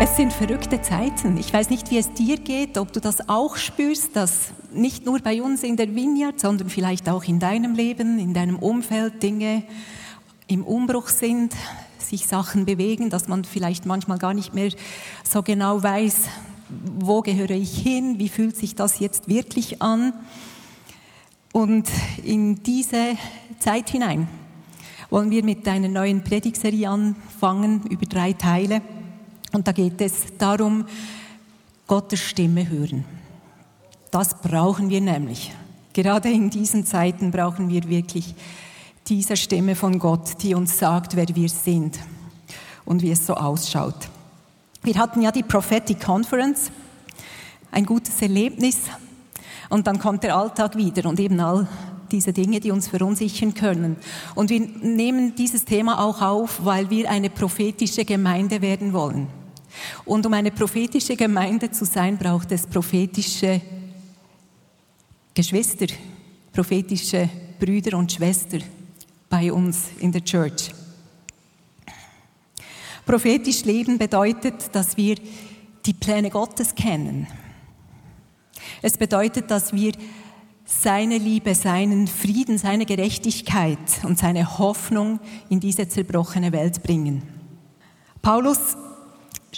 Es sind verrückte Zeiten. Ich weiß nicht, wie es dir geht, ob du das auch spürst, dass nicht nur bei uns in der Vineyard, sondern vielleicht auch in deinem Leben, in deinem Umfeld Dinge im Umbruch sind, sich Sachen bewegen, dass man vielleicht manchmal gar nicht mehr so genau weiß, wo gehöre ich hin, wie fühlt sich das jetzt wirklich an. Und in diese Zeit hinein wollen wir mit einer neuen Predigserie anfangen über drei Teile. Und da geht es darum, Gottes Stimme hören. Das brauchen wir nämlich. Gerade in diesen Zeiten brauchen wir wirklich diese Stimme von Gott, die uns sagt, wer wir sind und wie es so ausschaut. Wir hatten ja die Prophetic Conference, ein gutes Erlebnis, und dann kommt der Alltag wieder und eben all diese Dinge, die uns verunsichern können. Und wir nehmen dieses Thema auch auf, weil wir eine prophetische Gemeinde werden wollen. Und um eine prophetische Gemeinde zu sein, braucht es prophetische Geschwister, prophetische Brüder und Schwestern bei uns in der Church. Prophetisch leben bedeutet, dass wir die Pläne Gottes kennen es bedeutet, dass wir seine Liebe, seinen Frieden, seine Gerechtigkeit und seine Hoffnung in diese zerbrochene Welt bringen. Paulus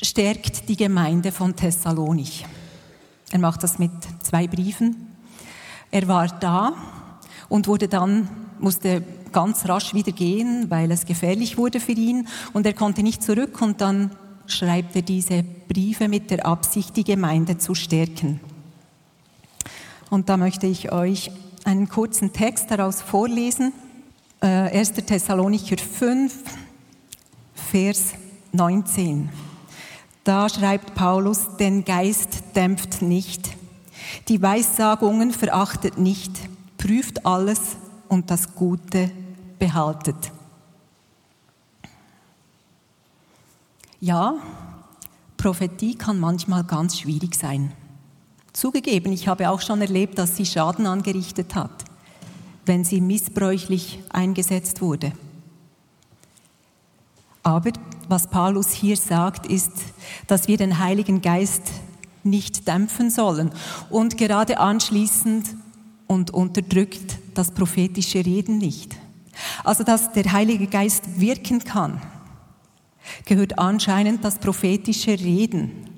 stärkt die Gemeinde von Thessalonich. Er macht das mit zwei Briefen. Er war da und wurde dann, musste ganz rasch wieder gehen, weil es gefährlich wurde für ihn und er konnte nicht zurück und dann schreibt er diese Briefe mit der Absicht, die Gemeinde zu stärken. Und da möchte ich euch einen kurzen Text daraus vorlesen. 1. Äh, Thessalonicher 5, Vers 19. Da schreibt Paulus, den Geist dämpft nicht, die Weissagungen verachtet nicht, prüft alles und das Gute behaltet. Ja, Prophetie kann manchmal ganz schwierig sein. Zugegeben, ich habe auch schon erlebt, dass sie Schaden angerichtet hat, wenn sie missbräuchlich eingesetzt wurde. Aber was Paulus hier sagt, ist, dass wir den Heiligen Geist nicht dämpfen sollen und gerade anschließend und unterdrückt das prophetische Reden nicht. Also dass der Heilige Geist wirken kann, gehört anscheinend das prophetische Reden.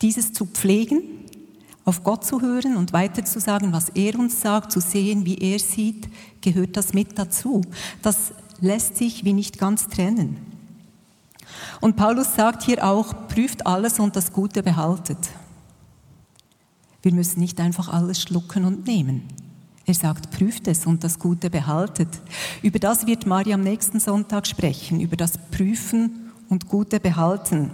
Dieses zu pflegen auf Gott zu hören und weiter zu sagen, was er uns sagt, zu sehen, wie er sieht, gehört das mit dazu. Das lässt sich wie nicht ganz trennen. Und Paulus sagt hier auch, prüft alles und das Gute behaltet. Wir müssen nicht einfach alles schlucken und nehmen. Er sagt, prüft es und das Gute behaltet. Über das wird Maria am nächsten Sonntag sprechen, über das Prüfen und Gute behalten.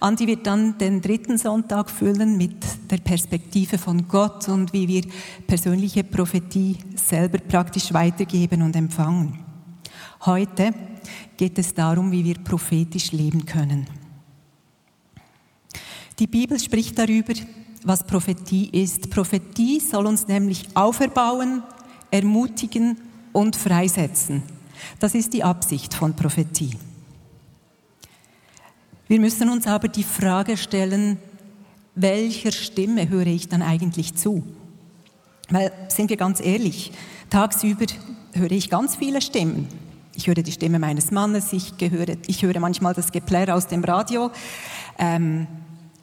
Andi wird dann den dritten Sonntag füllen mit der Perspektive von Gott und wie wir persönliche Prophetie selber praktisch weitergeben und empfangen. Heute geht es darum, wie wir prophetisch leben können. Die Bibel spricht darüber, was Prophetie ist. Prophetie soll uns nämlich auferbauen, ermutigen und freisetzen. Das ist die Absicht von Prophetie. Wir müssen uns aber die Frage stellen, welcher Stimme höre ich dann eigentlich zu? Weil, sind wir ganz ehrlich, tagsüber höre ich ganz viele Stimmen. Ich höre die Stimme meines Mannes, ich, gehöre, ich höre manchmal das Geplärr aus dem Radio, ähm,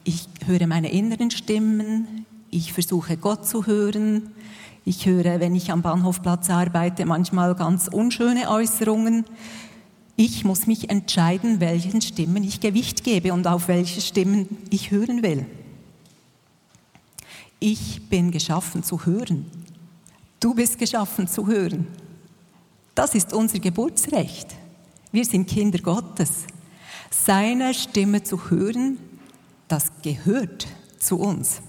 ich höre meine inneren Stimmen, ich versuche Gott zu hören, ich höre, wenn ich am Bahnhofplatz arbeite, manchmal ganz unschöne Äußerungen. Ich muss mich entscheiden, welchen Stimmen ich Gewicht gebe und auf welche Stimmen ich hören will. Ich bin geschaffen zu hören. Du bist geschaffen zu hören. Das ist unser Geburtsrecht. Wir sind Kinder Gottes. Seine Stimme zu hören, das gehört zu uns.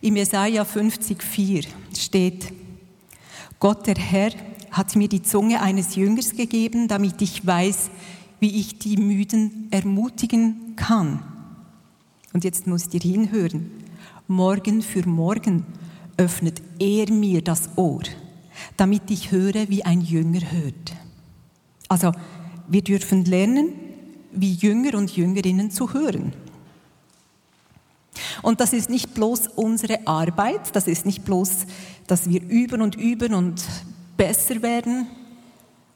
Im Jesaja 50,4 steht, Gott der Herr hat mir die Zunge eines Jüngers gegeben, damit ich weiß, wie ich die Müden ermutigen kann. Und jetzt müsst ihr hinhören. Morgen für morgen öffnet er mir das Ohr, damit ich höre, wie ein Jünger hört. Also, wir dürfen lernen, wie Jünger und Jüngerinnen zu hören. Und das ist nicht bloß unsere Arbeit, das ist nicht bloß, dass wir üben und üben und besser werden.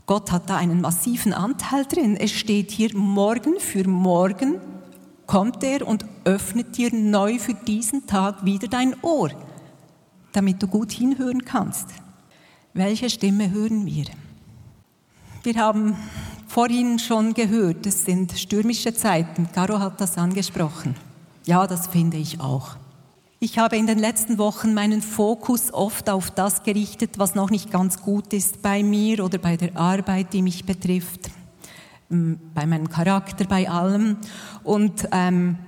Gott hat da einen massiven Anteil drin. Es steht hier, morgen für morgen kommt er und öffnet dir neu für diesen Tag wieder dein Ohr, damit du gut hinhören kannst. Welche Stimme hören wir? Wir haben vorhin schon gehört, es sind stürmische Zeiten. Caro hat das angesprochen. Ja, das finde ich auch. Ich habe in den letzten Wochen meinen Fokus oft auf das gerichtet, was noch nicht ganz gut ist bei mir oder bei der Arbeit, die mich betrifft, ähm, bei meinem Charakter, bei allem. Und ähm,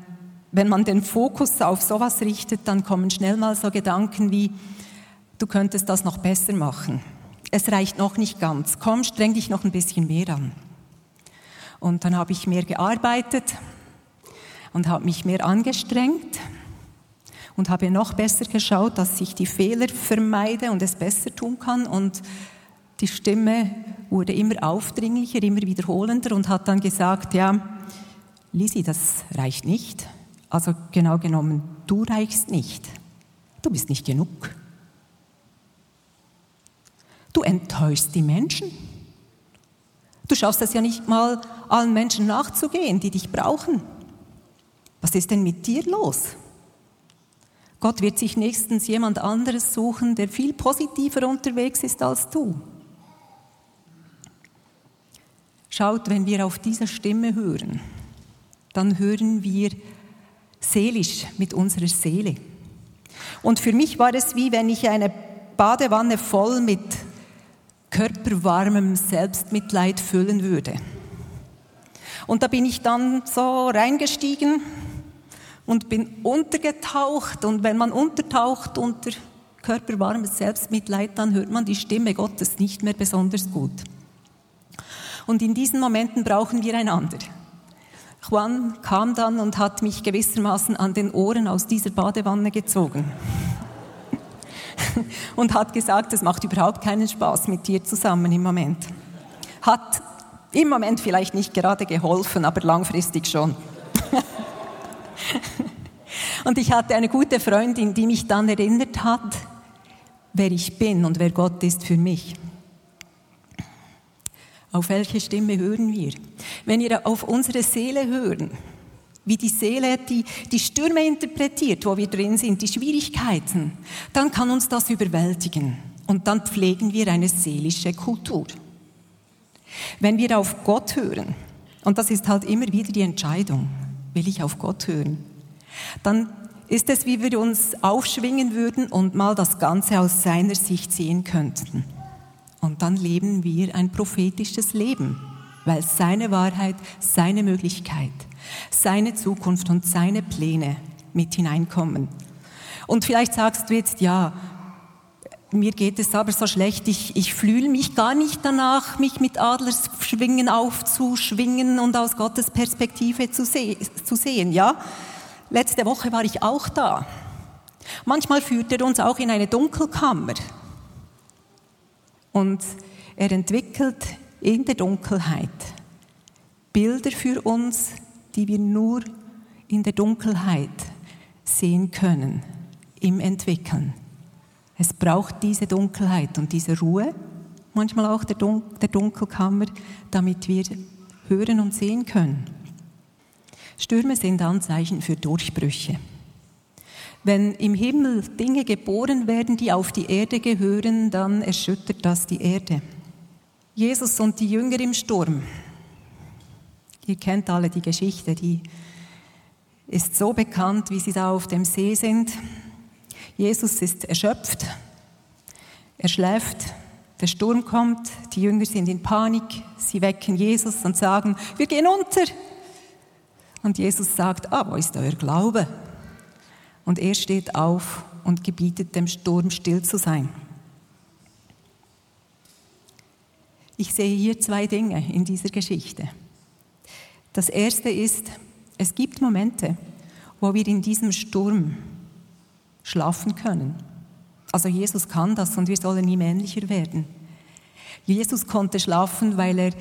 wenn man den Fokus auf sowas richtet, dann kommen schnell mal so Gedanken wie, du könntest das noch besser machen. Es reicht noch nicht ganz. Komm, streng dich noch ein bisschen mehr an. Und dann habe ich mehr gearbeitet, und habe mich mehr angestrengt und habe noch besser geschaut, dass ich die Fehler vermeide und es besser tun kann. Und die Stimme wurde immer aufdringlicher, immer wiederholender und hat dann gesagt, ja, Lisi, das reicht nicht. Also genau genommen, du reichst nicht. Du bist nicht genug. Du enttäuschst die Menschen. Du schaffst es ja nicht mal, allen Menschen nachzugehen, die dich brauchen. Was ist denn mit dir los? Gott wird sich nächstens jemand anderes suchen, der viel positiver unterwegs ist als du. Schaut, wenn wir auf diese Stimme hören, dann hören wir seelisch mit unserer Seele. Und für mich war es wie wenn ich eine Badewanne voll mit körperwarmem Selbstmitleid füllen würde. Und da bin ich dann so reingestiegen und bin untergetaucht. Und wenn man untertaucht unter körperwarmes Selbstmitleid, dann hört man die Stimme Gottes nicht mehr besonders gut. Und in diesen Momenten brauchen wir einander. Juan kam dann und hat mich gewissermaßen an den Ohren aus dieser Badewanne gezogen und hat gesagt, es macht überhaupt keinen Spaß mit dir zusammen im Moment. Hat im Moment vielleicht nicht gerade geholfen, aber langfristig schon. Und ich hatte eine gute Freundin, die mich dann erinnert hat, wer ich bin und wer Gott ist für mich. Auf welche Stimme hören wir? Wenn wir auf unsere Seele hören, wie die Seele die, die Stürme interpretiert, wo wir drin sind, die Schwierigkeiten, dann kann uns das überwältigen. Und dann pflegen wir eine seelische Kultur. Wenn wir auf Gott hören, und das ist halt immer wieder die Entscheidung, will ich auf Gott hören, dann ist es, wie wir uns aufschwingen würden und mal das Ganze aus seiner Sicht sehen könnten. Und dann leben wir ein prophetisches Leben, weil seine Wahrheit, seine Möglichkeit, seine Zukunft und seine Pläne mit hineinkommen. Und vielleicht sagst du jetzt, ja, mir geht es aber so schlecht, ich, ich fühle mich gar nicht danach, mich mit Adlersschwingen aufzuschwingen und aus Gottes Perspektive zu, se zu sehen. Ja, letzte Woche war ich auch da. Manchmal führt er uns auch in eine Dunkelkammer. Und er entwickelt in der Dunkelheit Bilder für uns, die wir nur in der Dunkelheit sehen können, im Entwickeln. Es braucht diese Dunkelheit und diese Ruhe, manchmal auch der, Dun der Dunkelkammer, damit wir hören und sehen können. Stürme sind Anzeichen für Durchbrüche. Wenn im Himmel Dinge geboren werden, die auf die Erde gehören, dann erschüttert das die Erde. Jesus und die Jünger im Sturm. Ihr kennt alle die Geschichte, die ist so bekannt, wie sie da auf dem See sind. Jesus ist erschöpft, er schläft, der Sturm kommt, die Jünger sind in Panik, sie wecken Jesus und sagen, wir gehen unter. Und Jesus sagt, ah, wo ist euer Glaube? Und er steht auf und gebietet dem Sturm still zu sein. Ich sehe hier zwei Dinge in dieser Geschichte. Das erste ist, es gibt Momente, wo wir in diesem Sturm schlafen können. Also Jesus kann das und wir sollen ihm ähnlicher werden. Jesus konnte schlafen, weil er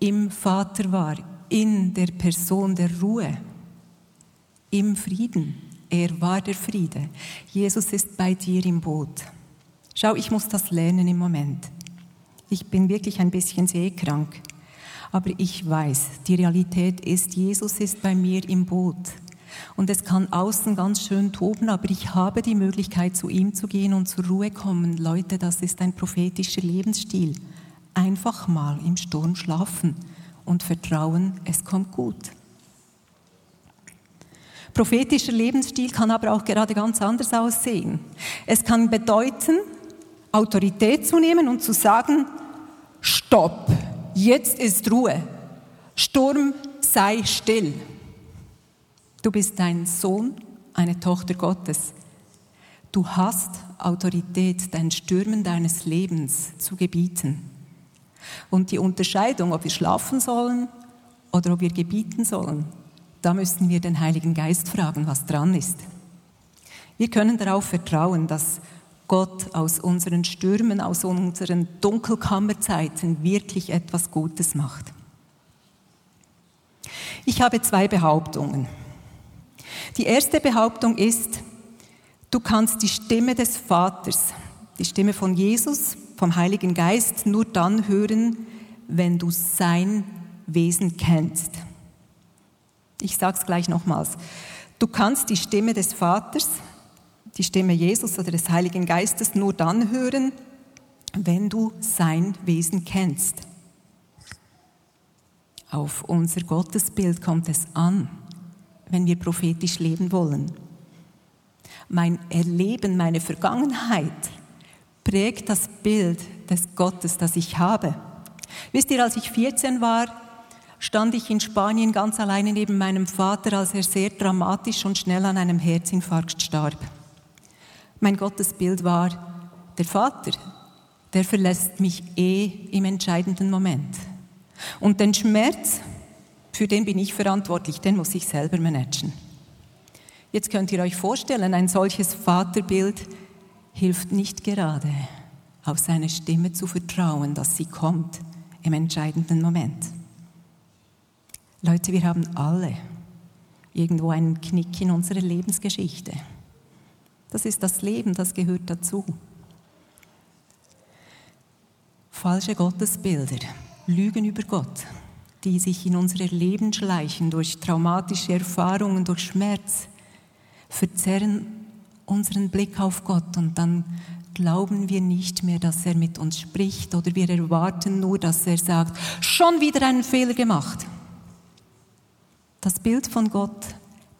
im Vater war, in der Person der Ruhe, im Frieden. Er war der Friede. Jesus ist bei dir im Boot. Schau, ich muss das lernen im Moment. Ich bin wirklich ein bisschen seekrank. Aber ich weiß, die Realität ist, Jesus ist bei mir im Boot. Und es kann außen ganz schön toben, aber ich habe die Möglichkeit, zu ihm zu gehen und zur Ruhe kommen. Leute, das ist ein prophetischer Lebensstil. Einfach mal im Sturm schlafen und vertrauen, es kommt gut. Prophetischer Lebensstil kann aber auch gerade ganz anders aussehen. Es kann bedeuten, Autorität zu nehmen und zu sagen, Stopp, jetzt ist Ruhe. Sturm, sei still. Du bist ein Sohn, eine Tochter Gottes. Du hast Autorität, den Stürmen deines Lebens zu gebieten. Und die Unterscheidung, ob wir schlafen sollen oder ob wir gebieten sollen, da müssen wir den Heiligen Geist fragen, was dran ist. Wir können darauf vertrauen, dass Gott aus unseren Stürmen, aus unseren Dunkelkammerzeiten wirklich etwas Gutes macht. Ich habe zwei Behauptungen. Die erste Behauptung ist, du kannst die Stimme des Vaters, die Stimme von Jesus, vom Heiligen Geist nur dann hören, wenn du sein Wesen kennst. Ich sage es gleich nochmals. Du kannst die Stimme des Vaters, die Stimme Jesus oder des Heiligen Geistes nur dann hören, wenn du sein Wesen kennst. Auf unser Gottesbild kommt es an, wenn wir prophetisch leben wollen. Mein Erleben, meine Vergangenheit prägt das Bild des Gottes, das ich habe. Wisst ihr, als ich 14 war, stand ich in Spanien ganz alleine neben meinem Vater, als er sehr dramatisch und schnell an einem Herzinfarkt starb. Mein Gottesbild war der Vater, der verlässt mich eh im entscheidenden Moment. Und den Schmerz, für den bin ich verantwortlich, den muss ich selber managen. Jetzt könnt ihr euch vorstellen, ein solches Vaterbild hilft nicht gerade, auf seine Stimme zu vertrauen, dass sie kommt im entscheidenden Moment. Leute, wir haben alle irgendwo einen Knick in unserer Lebensgeschichte. Das ist das Leben, das gehört dazu. Falsche Gottesbilder, Lügen über Gott, die sich in unser Leben schleichen durch traumatische Erfahrungen, durch Schmerz, verzerren unseren Blick auf Gott und dann glauben wir nicht mehr, dass er mit uns spricht oder wir erwarten nur, dass er sagt, schon wieder einen Fehler gemacht. Das Bild von Gott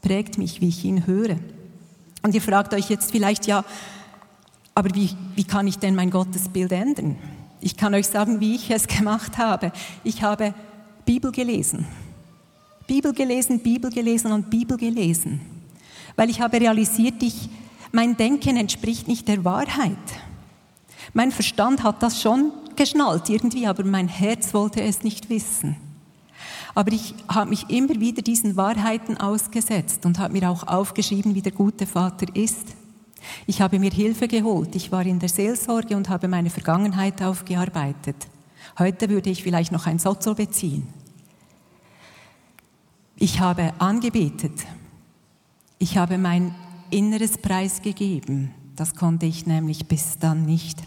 prägt mich, wie ich ihn höre. Und ihr fragt euch jetzt vielleicht, ja, aber wie, wie kann ich denn mein Gottesbild ändern? Ich kann euch sagen, wie ich es gemacht habe. Ich habe Bibel gelesen. Bibel gelesen, Bibel gelesen und Bibel gelesen. Weil ich habe realisiert, ich, mein Denken entspricht nicht der Wahrheit. Mein Verstand hat das schon geschnallt irgendwie, aber mein Herz wollte es nicht wissen. Aber ich habe mich immer wieder diesen Wahrheiten ausgesetzt und habe mir auch aufgeschrieben, wie der gute Vater ist. Ich habe mir Hilfe geholt. Ich war in der Seelsorge und habe meine Vergangenheit aufgearbeitet. Heute würde ich vielleicht noch ein Sozo beziehen. Ich habe angebetet. Ich habe mein inneres Preis gegeben. Das konnte ich nämlich bis dann nicht.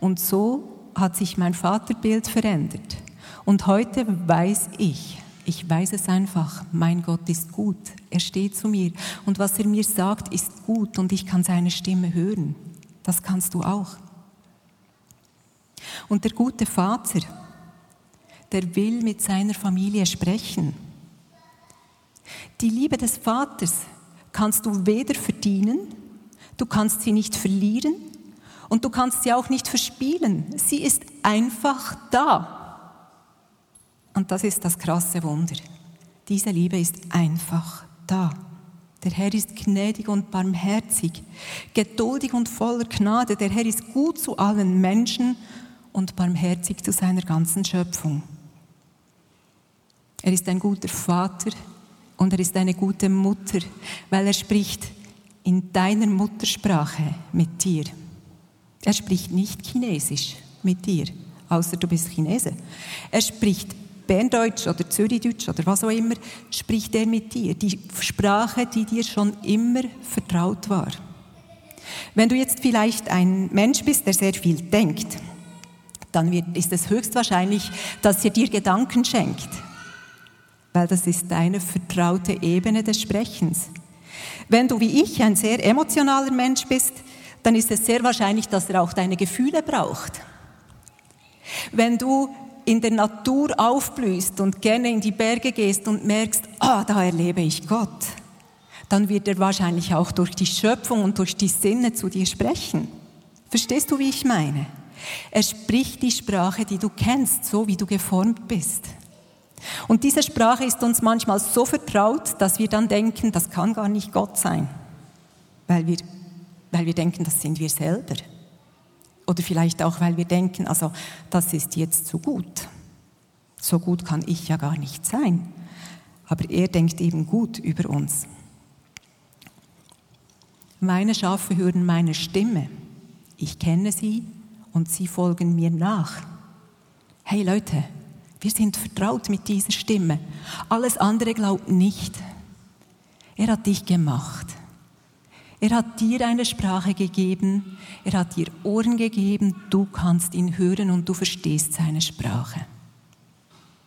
Und so hat sich mein Vaterbild verändert. Und heute weiß ich, ich weiß es einfach, mein Gott ist gut, er steht zu mir und was er mir sagt, ist gut und ich kann seine Stimme hören. Das kannst du auch. Und der gute Vater, der will mit seiner Familie sprechen. Die Liebe des Vaters kannst du weder verdienen, du kannst sie nicht verlieren und du kannst sie auch nicht verspielen. Sie ist einfach da. Und das ist das krasse Wunder. Diese Liebe ist einfach da. Der Herr ist gnädig und barmherzig, geduldig und voller Gnade. Der Herr ist gut zu allen Menschen und barmherzig zu seiner ganzen Schöpfung. Er ist ein guter Vater und er ist eine gute Mutter, weil er spricht in deiner Muttersprache mit dir. Er spricht nicht Chinesisch mit dir, außer du bist Chinese. Er spricht Berndeutsch oder Zürichdeutsch oder was auch immer, spricht er mit dir. Die Sprache, die dir schon immer vertraut war. Wenn du jetzt vielleicht ein Mensch bist, der sehr viel denkt, dann wird, ist es höchstwahrscheinlich, dass er dir Gedanken schenkt. Weil das ist deine vertraute Ebene des Sprechens. Wenn du wie ich ein sehr emotionaler Mensch bist, dann ist es sehr wahrscheinlich, dass er auch deine Gefühle braucht. Wenn du in der Natur aufblühst und gerne in die Berge gehst und merkst, ah, da erlebe ich Gott, dann wird er wahrscheinlich auch durch die Schöpfung und durch die Sinne zu dir sprechen. Verstehst du, wie ich meine? Er spricht die Sprache, die du kennst, so wie du geformt bist. Und diese Sprache ist uns manchmal so vertraut, dass wir dann denken, das kann gar nicht Gott sein, weil wir, weil wir denken, das sind wir selber. Oder vielleicht auch, weil wir denken, also das ist jetzt zu gut. So gut kann ich ja gar nicht sein. Aber er denkt eben gut über uns. Meine Schafe hören meine Stimme. Ich kenne sie und sie folgen mir nach. Hey Leute, wir sind vertraut mit dieser Stimme. Alles andere glaubt nicht. Er hat dich gemacht. Er hat dir eine Sprache gegeben, er hat dir Ohren gegeben, du kannst ihn hören und du verstehst seine Sprache.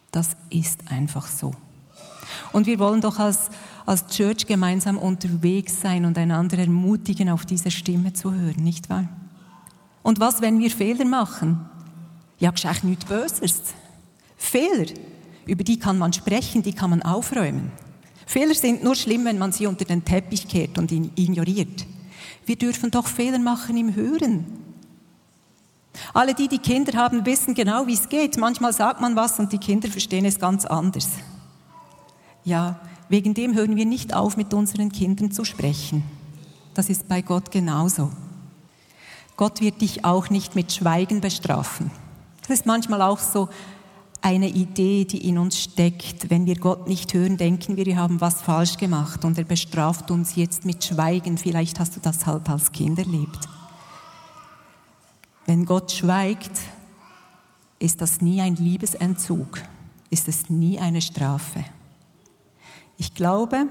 Das ist einfach so. Und wir wollen doch als, als Church gemeinsam unterwegs sein und einander ermutigen, auf diese Stimme zu hören, nicht wahr? Und was, wenn wir Fehler machen? Ja, gescheit nichts Böses. Fehler, über die kann man sprechen, die kann man aufräumen. Fehler sind nur schlimm, wenn man sie unter den Teppich kehrt und ihn ignoriert. Wir dürfen doch Fehler machen im Hören. Alle, die die Kinder haben, wissen genau, wie es geht. Manchmal sagt man was und die Kinder verstehen es ganz anders. Ja, wegen dem hören wir nicht auf, mit unseren Kindern zu sprechen. Das ist bei Gott genauso. Gott wird dich auch nicht mit Schweigen bestrafen. Das ist manchmal auch so, eine Idee, die in uns steckt. Wenn wir Gott nicht hören, denken wir, wir haben was falsch gemacht und er bestraft uns jetzt mit Schweigen. Vielleicht hast du das halt als Kind erlebt. Wenn Gott schweigt, ist das nie ein Liebesentzug, ist es nie eine Strafe. Ich glaube,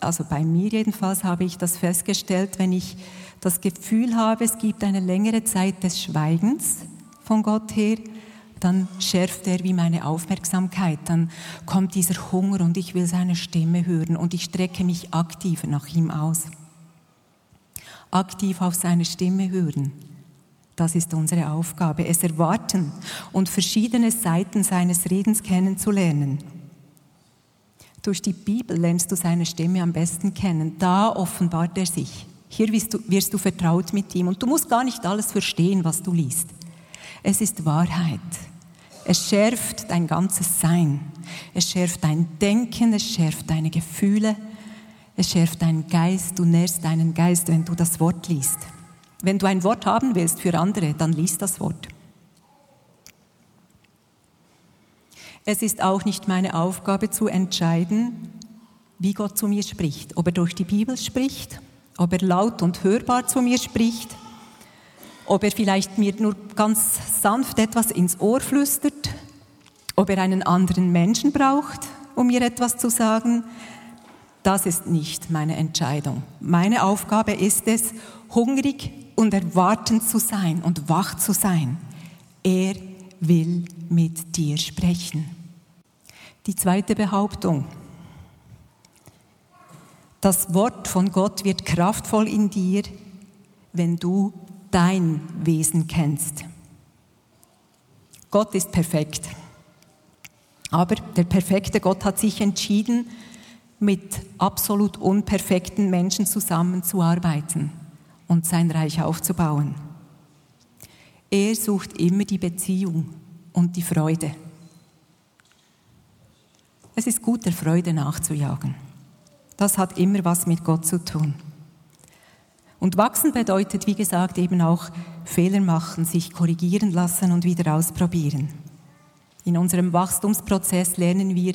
also bei mir jedenfalls habe ich das festgestellt, wenn ich das Gefühl habe, es gibt eine längere Zeit des Schweigens von Gott her, dann schärft er wie meine Aufmerksamkeit, dann kommt dieser Hunger und ich will seine Stimme hören und ich strecke mich aktiv nach ihm aus. Aktiv auf seine Stimme hören, das ist unsere Aufgabe, es erwarten und verschiedene Seiten seines Redens kennenzulernen. Durch die Bibel lernst du seine Stimme am besten kennen. Da offenbart er sich. Hier wirst du, wirst du vertraut mit ihm und du musst gar nicht alles verstehen, was du liest. Es ist Wahrheit. Es schärft dein ganzes Sein. Es schärft dein Denken, es schärft deine Gefühle, es schärft deinen Geist. Du nährst deinen Geist, wenn du das Wort liest. Wenn du ein Wort haben willst für andere, dann lies das Wort. Es ist auch nicht meine Aufgabe zu entscheiden, wie Gott zu mir spricht. Ob er durch die Bibel spricht, ob er laut und hörbar zu mir spricht ob er vielleicht mir nur ganz sanft etwas ins Ohr flüstert, ob er einen anderen Menschen braucht, um mir etwas zu sagen, das ist nicht meine Entscheidung. Meine Aufgabe ist es, hungrig und erwartend zu sein und wach zu sein. Er will mit dir sprechen. Die zweite Behauptung. Das Wort von Gott wird kraftvoll in dir, wenn du dein Wesen kennst. Gott ist perfekt. Aber der perfekte Gott hat sich entschieden, mit absolut unperfekten Menschen zusammenzuarbeiten und sein Reich aufzubauen. Er sucht immer die Beziehung und die Freude. Es ist gut, der Freude nachzujagen. Das hat immer was mit Gott zu tun. Und wachsen bedeutet, wie gesagt, eben auch Fehler machen, sich korrigieren lassen und wieder ausprobieren. In unserem Wachstumsprozess lernen wir,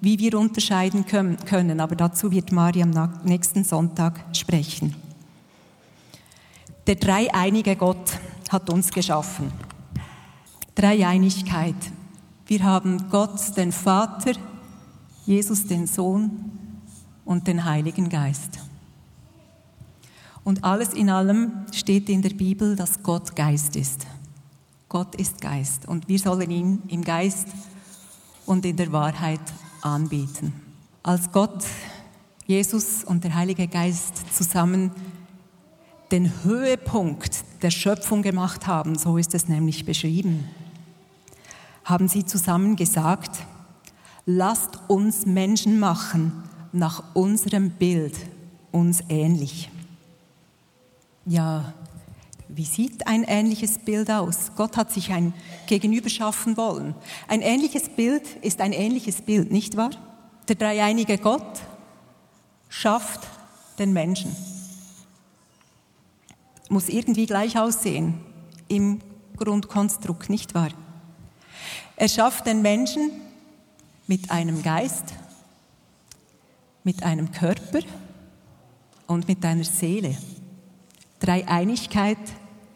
wie wir unterscheiden können, aber dazu wird Maria am nächsten Sonntag sprechen. Der dreieinige Gott hat uns geschaffen. Dreieinigkeit. Wir haben Gott, den Vater, Jesus, den Sohn und den Heiligen Geist. Und alles in allem steht in der Bibel, dass Gott Geist ist. Gott ist Geist und wir sollen ihn im Geist und in der Wahrheit anbieten. Als Gott, Jesus und der Heilige Geist zusammen den Höhepunkt der Schöpfung gemacht haben, so ist es nämlich beschrieben, haben sie zusammen gesagt, lasst uns Menschen machen nach unserem Bild, uns ähnlich. Ja, wie sieht ein ähnliches Bild aus? Gott hat sich ein Gegenüber schaffen wollen. Ein ähnliches Bild ist ein ähnliches Bild, nicht wahr? Der dreieinige Gott schafft den Menschen. Muss irgendwie gleich aussehen im Grundkonstrukt, nicht wahr? Er schafft den Menschen mit einem Geist, mit einem Körper und mit einer Seele. Dreieinigkeit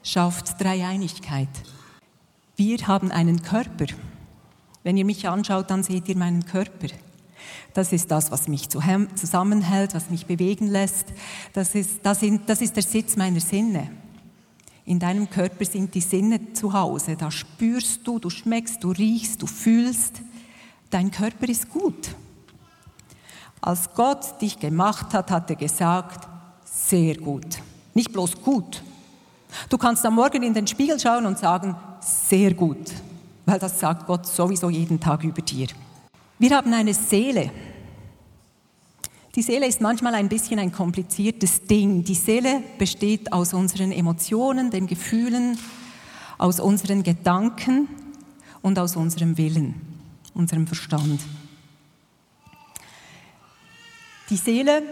schafft Dreieinigkeit. Wir haben einen Körper. Wenn ihr mich anschaut, dann seht ihr meinen Körper. Das ist das, was mich zusammenhält, was mich bewegen lässt. Das ist, das, ist der Sitz meiner Sinne. In deinem Körper sind die Sinne zu Hause. Da spürst du, du schmeckst, du riechst, du fühlst. Dein Körper ist gut. Als Gott dich gemacht hat, hat er gesagt, sehr gut. Nicht bloß gut. Du kannst am Morgen in den Spiegel schauen und sagen, sehr gut, weil das sagt Gott sowieso jeden Tag über dir. Wir haben eine Seele. Die Seele ist manchmal ein bisschen ein kompliziertes Ding. Die Seele besteht aus unseren Emotionen, den Gefühlen, aus unseren Gedanken und aus unserem Willen, unserem Verstand. Die Seele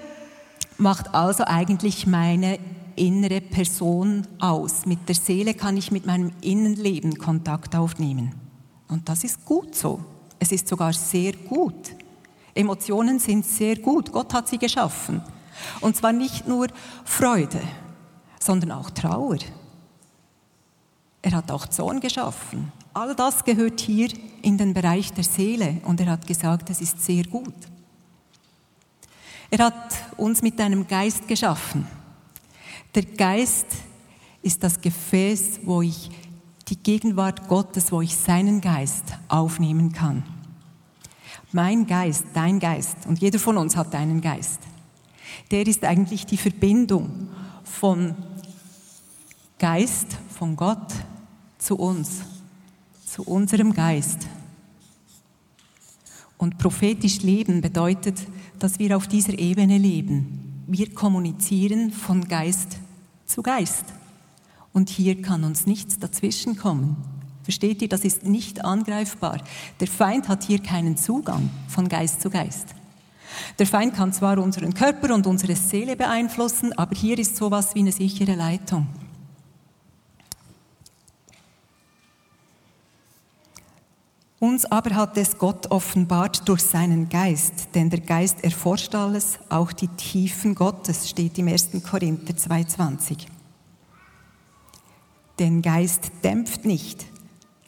macht also eigentlich meine innere Person aus. Mit der Seele kann ich mit meinem Innenleben Kontakt aufnehmen. Und das ist gut so. Es ist sogar sehr gut. Emotionen sind sehr gut. Gott hat sie geschaffen. Und zwar nicht nur Freude, sondern auch Trauer. Er hat auch Zorn geschaffen. All das gehört hier in den Bereich der Seele und er hat gesagt, es ist sehr gut. Er hat uns mit einem Geist geschaffen. Der Geist ist das Gefäß, wo ich die Gegenwart Gottes, wo ich seinen Geist aufnehmen kann. Mein Geist, dein Geist, und jeder von uns hat einen Geist, der ist eigentlich die Verbindung von Geist, von Gott zu uns, zu unserem Geist. Und prophetisch leben bedeutet, dass wir auf dieser Ebene leben. Wir kommunizieren von Geist zu Geist. Und hier kann uns nichts dazwischen kommen. Versteht ihr, das ist nicht angreifbar. Der Feind hat hier keinen Zugang von Geist zu Geist. Der Feind kann zwar unseren Körper und unsere Seele beeinflussen, aber hier ist sowas wie eine sichere Leitung. Uns aber hat es Gott offenbart durch seinen Geist, denn der Geist erforscht alles, auch die Tiefen Gottes, steht im 1. Korinther 2,20. Den Geist dämpft nicht,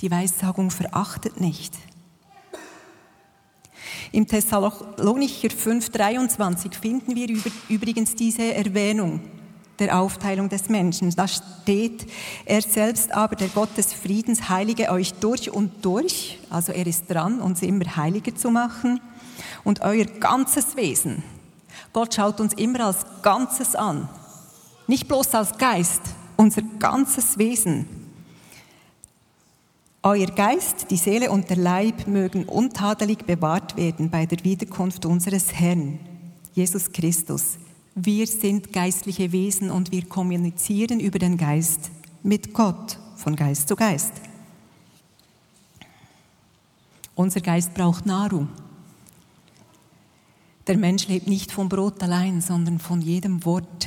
die Weissagung verachtet nicht. Im Thessalonicher 5,23 finden wir übrigens diese Erwähnung der Aufteilung des Menschen. Da steht, er selbst aber, der Gott des Friedens, heilige euch durch und durch. Also er ist dran, uns immer heiliger zu machen. Und euer ganzes Wesen. Gott schaut uns immer als Ganzes an. Nicht bloß als Geist, unser ganzes Wesen. Euer Geist, die Seele und der Leib mögen untadelig bewahrt werden bei der Wiederkunft unseres Herrn, Jesus Christus. Wir sind geistliche Wesen und wir kommunizieren über den Geist mit Gott, von Geist zu Geist. Unser Geist braucht Nahrung. Der Mensch lebt nicht vom Brot allein, sondern von jedem Wort,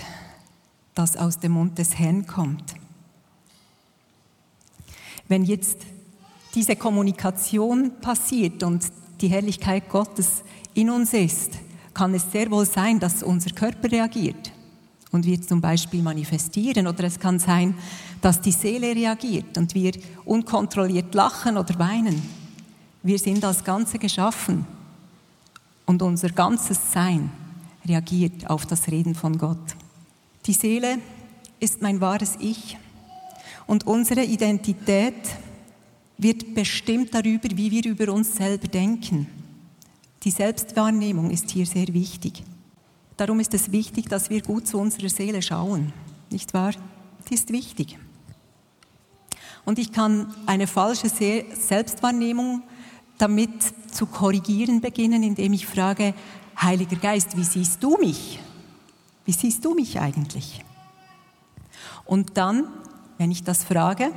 das aus dem Mund des Herrn kommt. Wenn jetzt diese Kommunikation passiert und die Herrlichkeit Gottes in uns ist, kann es sehr wohl sein, dass unser Körper reagiert und wir zum Beispiel manifestieren. Oder es kann sein, dass die Seele reagiert und wir unkontrolliert lachen oder weinen. Wir sind als Ganze geschaffen und unser ganzes Sein reagiert auf das Reden von Gott. Die Seele ist mein wahres Ich und unsere Identität wird bestimmt darüber, wie wir über uns selber denken. Die Selbstwahrnehmung ist hier sehr wichtig. Darum ist es wichtig, dass wir gut zu unserer Seele schauen. Nicht wahr? Die ist wichtig. Und ich kann eine falsche Selbstwahrnehmung damit zu korrigieren beginnen, indem ich frage, Heiliger Geist, wie siehst du mich? Wie siehst du mich eigentlich? Und dann, wenn ich das frage,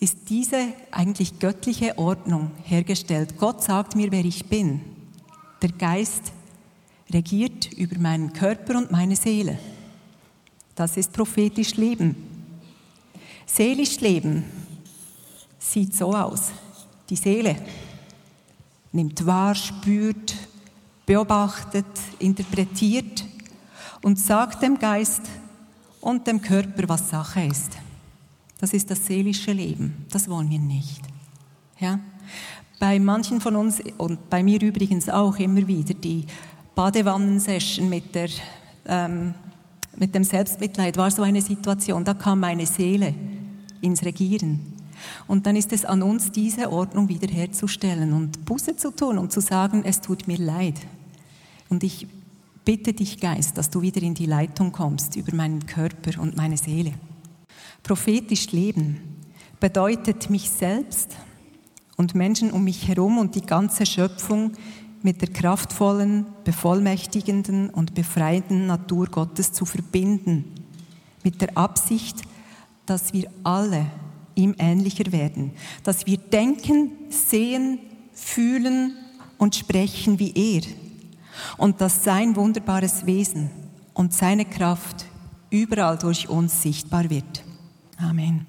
ist diese eigentlich göttliche Ordnung hergestellt. Gott sagt mir, wer ich bin. Der Geist regiert über meinen Körper und meine Seele. Das ist prophetisch Leben. Seelisch Leben sieht so aus. Die Seele nimmt wahr, spürt, beobachtet, interpretiert und sagt dem Geist und dem Körper, was Sache ist. Das ist das seelische Leben. Das wollen wir nicht. Ja? Bei manchen von uns und bei mir übrigens auch immer wieder die Badewannensession mit, der, ähm, mit dem Selbstmitleid war so eine Situation. Da kam meine Seele ins Regieren. Und dann ist es an uns, diese Ordnung wiederherzustellen und Buße zu tun und zu sagen, es tut mir leid. Und ich bitte dich, Geist, dass du wieder in die Leitung kommst über meinen Körper und meine Seele. Prophetisch leben bedeutet mich selbst und Menschen um mich herum und die ganze Schöpfung mit der kraftvollen, bevollmächtigenden und befreienden Natur Gottes zu verbinden, mit der Absicht, dass wir alle ihm ähnlicher werden, dass wir denken, sehen, fühlen und sprechen wie er und dass sein wunderbares Wesen und seine Kraft überall durch uns sichtbar wird. Amen.